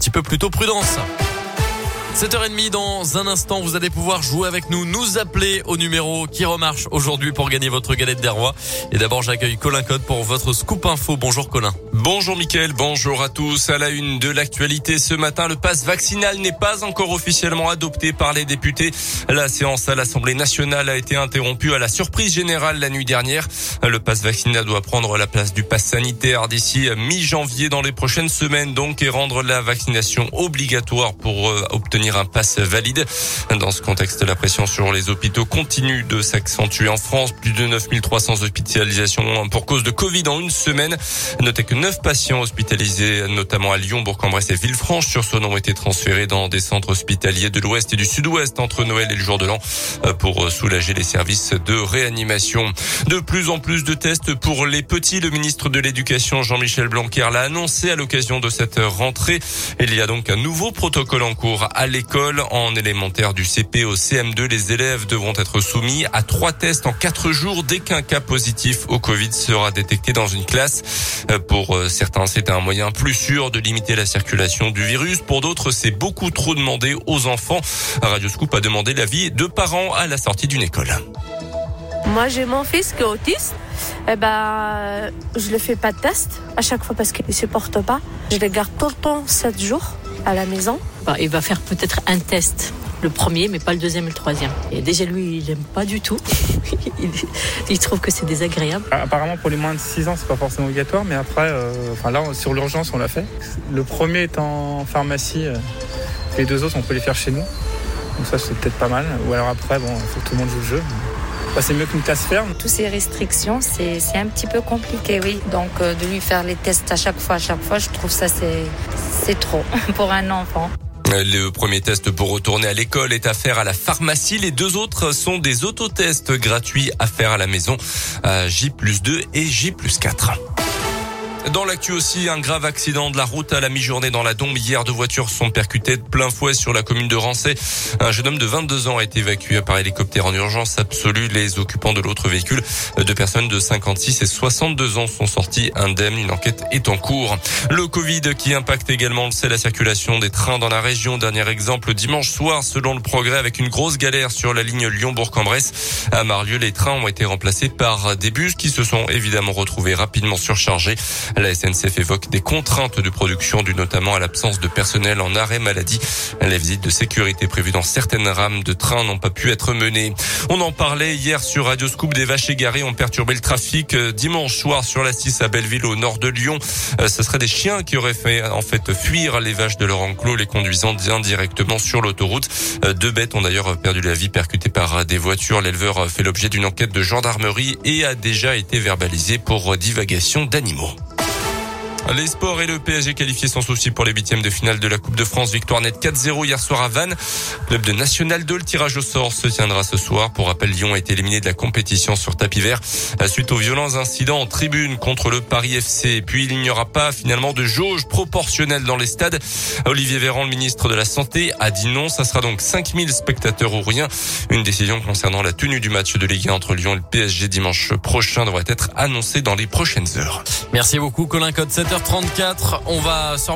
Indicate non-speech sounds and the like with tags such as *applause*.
petit peu plutôt prudence. 7h30 dans un instant, vous allez pouvoir jouer avec nous, nous appeler au numéro qui remarche aujourd'hui pour gagner votre galette des rois. Et d'abord, j'accueille Colin Code pour votre scoop info. Bonjour Colin. Bonjour Mickaël, bonjour à tous. À la une de l'actualité ce matin, le pass vaccinal n'est pas encore officiellement adopté par les députés. La séance à l'Assemblée nationale a été interrompue à la surprise générale la nuit dernière. Le pass vaccinal doit prendre la place du pass sanitaire d'ici mi-janvier dans les prochaines semaines donc et rendre la vaccination obligatoire pour euh, obtenir un pass valide. Dans ce contexte, la pression sur les hôpitaux continue de s'accentuer en France. Plus de 9300 hospitalisations pour cause de Covid en une semaine. Notez que 9 patients hospitalisés, notamment à Lyon, Bourg-en-Bresse et Villefranche-sur-Saône, ont été transférés dans des centres hospitaliers de l'Ouest et du Sud-Ouest entre Noël et le jour de l'an pour soulager les services de réanimation. De plus en plus de tests pour les petits. Le ministre de l'Éducation, Jean-Michel Blanquer, l'a annoncé à l'occasion de cette rentrée. Il y a donc un nouveau protocole en cours à l'école. En élémentaire du CP au CM2, les élèves devront être soumis à trois tests en quatre jours dès qu'un cas positif au Covid sera détecté dans une classe. Euh, pour euh, certains, c'est un moyen plus sûr de limiter la circulation du virus. Pour d'autres, c'est beaucoup trop demandé aux enfants. Radio Scoop a demandé l'avis de parents à la sortie d'une école. Moi, j'ai mon fils qui est autiste. Eh ben, je ne fais pas de test à chaque fois parce qu'il ne supporte pas. Je le garde tout le temps 7 jours à la maison. Bah, il va faire peut-être un test. Le premier, mais pas le deuxième et le troisième. Et déjà, lui, il n'aime pas du tout. *laughs* il, trouve que c'est désagréable. Apparemment, pour les moins de 6 ans, c'est pas forcément obligatoire, mais après, euh, enfin là, sur l'urgence, on l'a fait. Le premier est en pharmacie. Euh, les deux autres, on peut les faire chez nous. Donc ça, c'est peut-être pas mal. Ou alors après, bon, il faut que tout le monde joue le jeu. Bah, c'est mieux qu'une classe ferme. Toutes ces restrictions, c'est un petit peu compliqué, oui. Donc euh, de lui faire les tests à chaque fois, à chaque fois, je trouve ça c'est trop *laughs* pour un enfant. Le premier test pour retourner à l'école est à faire à la pharmacie. Les deux autres sont des autotests gratuits à faire à la maison. J plus 2 et J plus 4. Dans l'actu aussi, un grave accident de la route à la mi-journée dans la Dombe. Hier, deux voitures sont percutées de plein fouet sur la commune de Rancé. Un jeune homme de 22 ans a été évacué par hélicoptère en urgence absolue. Les occupants de l'autre véhicule, deux personnes de 56 et 62 ans sont sortis indemnes. Une enquête est en cours. Le Covid qui impacte également, le sait, la circulation des trains dans la région. Dernier exemple, dimanche soir, selon le progrès, avec une grosse galère sur la ligne Lyon-Bourg-en-Bresse. À Marlieu, les trains ont été remplacés par des bus qui se sont évidemment retrouvés rapidement surchargés. La SNCF évoque des contraintes de production dues notamment à l'absence de personnel en arrêt maladie. Les visites de sécurité prévues dans certaines rames de train n'ont pas pu être menées. On en parlait hier sur Radio Scoop. Des vaches égarées ont perturbé le trafic euh, dimanche soir sur la 6 à Belleville au nord de Lyon. Euh, ce seraient des chiens qui auraient fait en fait fuir les vaches de leur enclos, les conduisant indirectement sur l'autoroute. Euh, deux bêtes ont d'ailleurs perdu la vie percutées par des voitures. L'éleveur fait l'objet d'une enquête de gendarmerie et a déjà été verbalisé pour divagation d'animaux. Les sports et le PSG qualifié sans souci pour les huitièmes de finale de la Coupe de France. Victoire nette 4-0 hier soir à Vannes. Club de National 2, le tirage au sort se tiendra ce soir. Pour rappel, Lyon a été éliminé de la compétition sur tapis vert suite aux violents incidents en tribune contre le Paris FC. puis il n'y aura pas finalement de jauge proportionnelle dans les stades. Olivier Véran, le ministre de la Santé, a dit non. Ça sera donc 5000 spectateurs ou rien. Une décision concernant la tenue du match de Ligue 1 entre Lyon et le PSG dimanche prochain devrait être annoncée dans les prochaines heures. Merci beaucoup Colin Code 7 34 On va